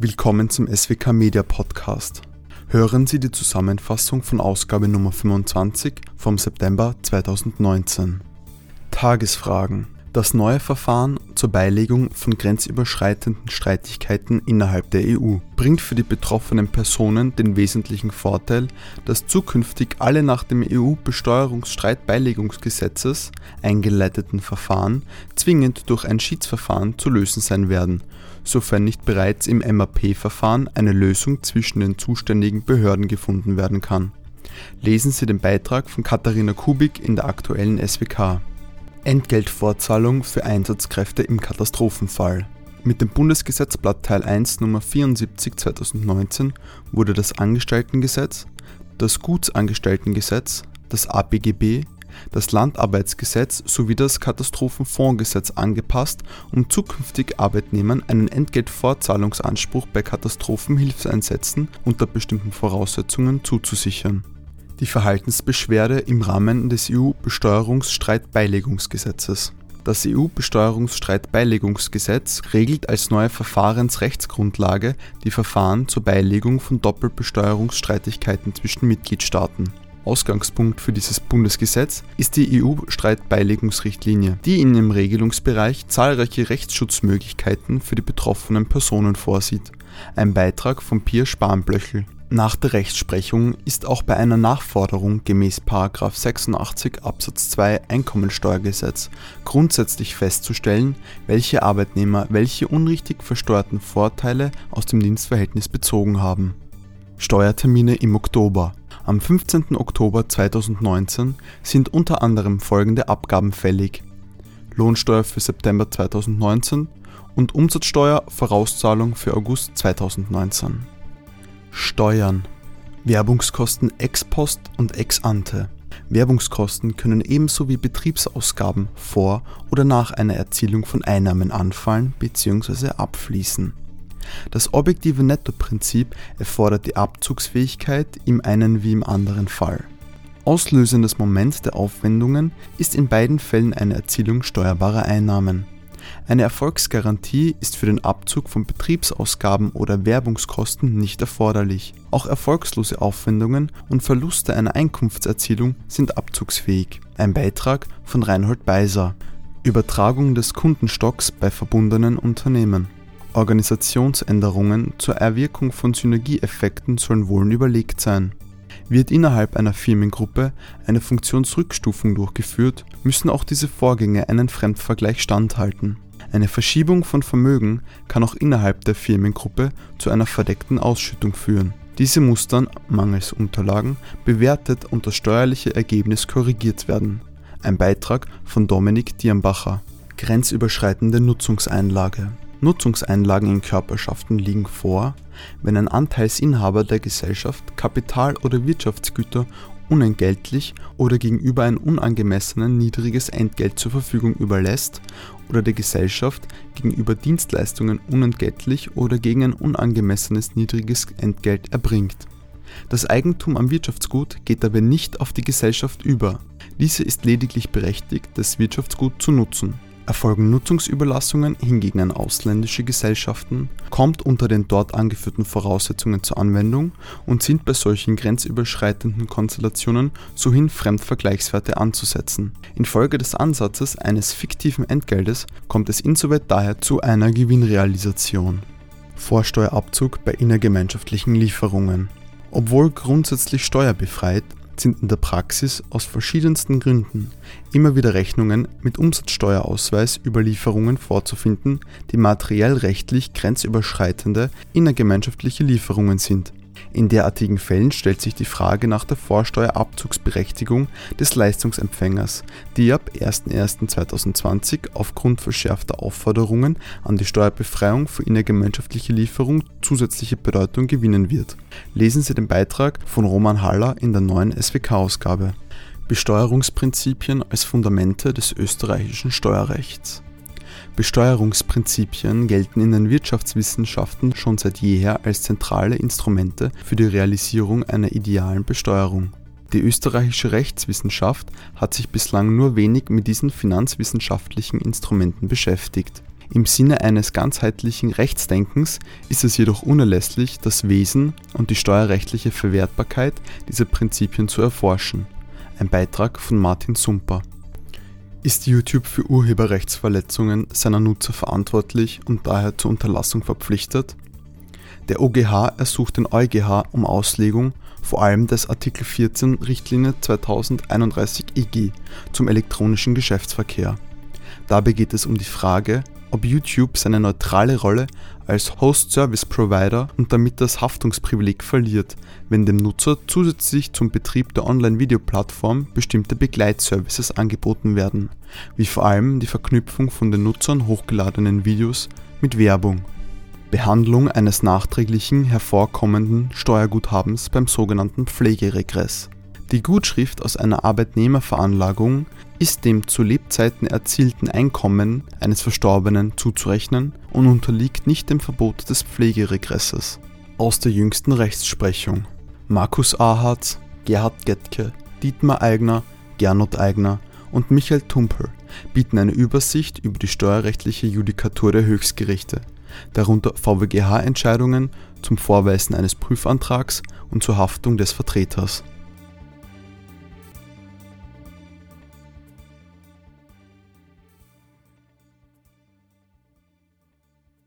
Willkommen zum SWK Media Podcast. Hören Sie die Zusammenfassung von Ausgabe Nummer 25 vom September 2019. Tagesfragen das neue Verfahren zur Beilegung von grenzüberschreitenden Streitigkeiten innerhalb der EU bringt für die betroffenen Personen den wesentlichen Vorteil, dass zukünftig alle nach dem EU-Besteuerungsstreitbeilegungsgesetzes eingeleiteten Verfahren zwingend durch ein Schiedsverfahren zu lösen sein werden, sofern nicht bereits im MAP-Verfahren eine Lösung zwischen den zuständigen Behörden gefunden werden kann. Lesen Sie den Beitrag von Katharina Kubik in der aktuellen SWK. Entgeltfortzahlung für Einsatzkräfte im Katastrophenfall. Mit dem Bundesgesetzblatt Teil 1 Nummer 74 2019 wurde das Angestelltengesetz, das Gutsangestelltengesetz, das APGB, das Landarbeitsgesetz sowie das Katastrophenfondsgesetz angepasst, um zukünftig Arbeitnehmern einen Entgeltfortzahlungsanspruch bei Katastrophenhilfseinsätzen unter bestimmten Voraussetzungen zuzusichern die Verhaltensbeschwerde im Rahmen des EU-Besteuerungsstreitbeilegungsgesetzes. Das EU-Besteuerungsstreitbeilegungsgesetz regelt als neue Verfahrensrechtsgrundlage die Verfahren zur Beilegung von Doppelbesteuerungsstreitigkeiten zwischen Mitgliedstaaten. Ausgangspunkt für dieses Bundesgesetz ist die EU-Streitbeilegungsrichtlinie, die in ihrem Regelungsbereich zahlreiche Rechtsschutzmöglichkeiten für die betroffenen Personen vorsieht. Ein Beitrag von Pier Spanblöchel nach der Rechtsprechung ist auch bei einer Nachforderung gemäß 86 Absatz 2 Einkommensteuergesetz grundsätzlich festzustellen, welche Arbeitnehmer welche unrichtig versteuerten Vorteile aus dem Dienstverhältnis bezogen haben. Steuertermine im Oktober Am 15. Oktober 2019 sind unter anderem folgende Abgaben fällig: Lohnsteuer für September 2019 und Umsatzsteuer Vorauszahlung für August 2019 Steuern. Werbungskosten ex post und ex ante. Werbungskosten können ebenso wie Betriebsausgaben vor oder nach einer Erzielung von Einnahmen anfallen bzw. abfließen. Das objektive Nettoprinzip erfordert die Abzugsfähigkeit im einen wie im anderen Fall. Auslösendes Moment der Aufwendungen ist in beiden Fällen eine Erzielung steuerbarer Einnahmen. Eine Erfolgsgarantie ist für den Abzug von Betriebsausgaben oder Werbungskosten nicht erforderlich. Auch erfolglose Aufwendungen und Verluste einer Einkunftserzielung sind abzugsfähig. Ein Beitrag von Reinhold Beiser. Übertragung des Kundenstocks bei verbundenen Unternehmen. Organisationsänderungen zur Erwirkung von Synergieeffekten sollen wohl überlegt sein. Wird innerhalb einer Firmengruppe eine Funktionsrückstufung durchgeführt, müssen auch diese Vorgänge einen Fremdvergleich standhalten. Eine Verschiebung von Vermögen kann auch innerhalb der Firmengruppe zu einer verdeckten Ausschüttung führen. Diese muss dann, mangels Unterlagen, bewertet und das steuerliche Ergebnis korrigiert werden. Ein Beitrag von Dominik Dirnbacher. Grenzüberschreitende Nutzungseinlage Nutzungseinlagen in Körperschaften liegen vor, wenn ein Anteilsinhaber der Gesellschaft Kapital oder Wirtschaftsgüter unentgeltlich oder gegenüber ein unangemessenen niedriges Entgelt zur Verfügung überlässt oder der Gesellschaft gegenüber Dienstleistungen unentgeltlich oder gegen ein unangemessenes niedriges Entgelt erbringt. Das Eigentum am Wirtschaftsgut geht dabei nicht auf die Gesellschaft über. Diese ist lediglich berechtigt, das Wirtschaftsgut zu nutzen Erfolgen Nutzungsüberlassungen hingegen an ausländische Gesellschaften, kommt unter den dort angeführten Voraussetzungen zur Anwendung und sind bei solchen grenzüberschreitenden Konstellationen sohin Fremdvergleichswerte anzusetzen. Infolge des Ansatzes eines fiktiven Entgeltes kommt es insoweit daher zu einer Gewinnrealisation. Vorsteuerabzug bei innergemeinschaftlichen Lieferungen. Obwohl grundsätzlich steuerbefreit, sind in der Praxis aus verschiedensten Gründen immer wieder Rechnungen mit Umsatzsteuerausweis über Lieferungen vorzufinden, die materiell rechtlich grenzüberschreitende innergemeinschaftliche Lieferungen sind in derartigen Fällen stellt sich die Frage nach der Vorsteuerabzugsberechtigung des Leistungsempfängers, die ab 01.01.2020 aufgrund verschärfter Aufforderungen an die Steuerbefreiung für innergemeinschaftliche Lieferung zusätzliche Bedeutung gewinnen wird. Lesen Sie den Beitrag von Roman Haller in der neuen SWK-Ausgabe. Besteuerungsprinzipien als Fundamente des österreichischen Steuerrechts Besteuerungsprinzipien gelten in den Wirtschaftswissenschaften schon seit jeher als zentrale Instrumente für die Realisierung einer idealen Besteuerung. Die österreichische Rechtswissenschaft hat sich bislang nur wenig mit diesen finanzwissenschaftlichen Instrumenten beschäftigt. Im Sinne eines ganzheitlichen Rechtsdenkens ist es jedoch unerlässlich, das Wesen und die steuerrechtliche Verwertbarkeit dieser Prinzipien zu erforschen. Ein Beitrag von Martin Sumper. Ist YouTube für Urheberrechtsverletzungen seiner Nutzer verantwortlich und daher zur Unterlassung verpflichtet? Der OGH ersucht den EuGH um Auslegung vor allem des Artikel 14 Richtlinie 2031 EG zum elektronischen Geschäftsverkehr. Dabei geht es um die Frage, ob YouTube seine neutrale Rolle als Host Service Provider und damit das Haftungsprivileg verliert, wenn dem Nutzer zusätzlich zum Betrieb der Online-Videoplattform bestimmte Begleitservices angeboten werden, wie vor allem die Verknüpfung von den Nutzern hochgeladenen Videos mit Werbung. Behandlung eines nachträglichen hervorkommenden Steuerguthabens beim sogenannten Pflegeregress. Die Gutschrift aus einer Arbeitnehmerveranlagung ist dem zu Lebzeiten erzielten Einkommen eines Verstorbenen zuzurechnen und unterliegt nicht dem Verbot des Pflegeregresses. Aus der jüngsten Rechtsprechung Markus Ahardt, Gerhard Gettke, Dietmar Eigner, Gernot Eigner und Michael Tumpel bieten eine Übersicht über die steuerrechtliche Judikatur der Höchstgerichte, darunter VWGH-Entscheidungen zum Vorweisen eines Prüfantrags und zur Haftung des Vertreters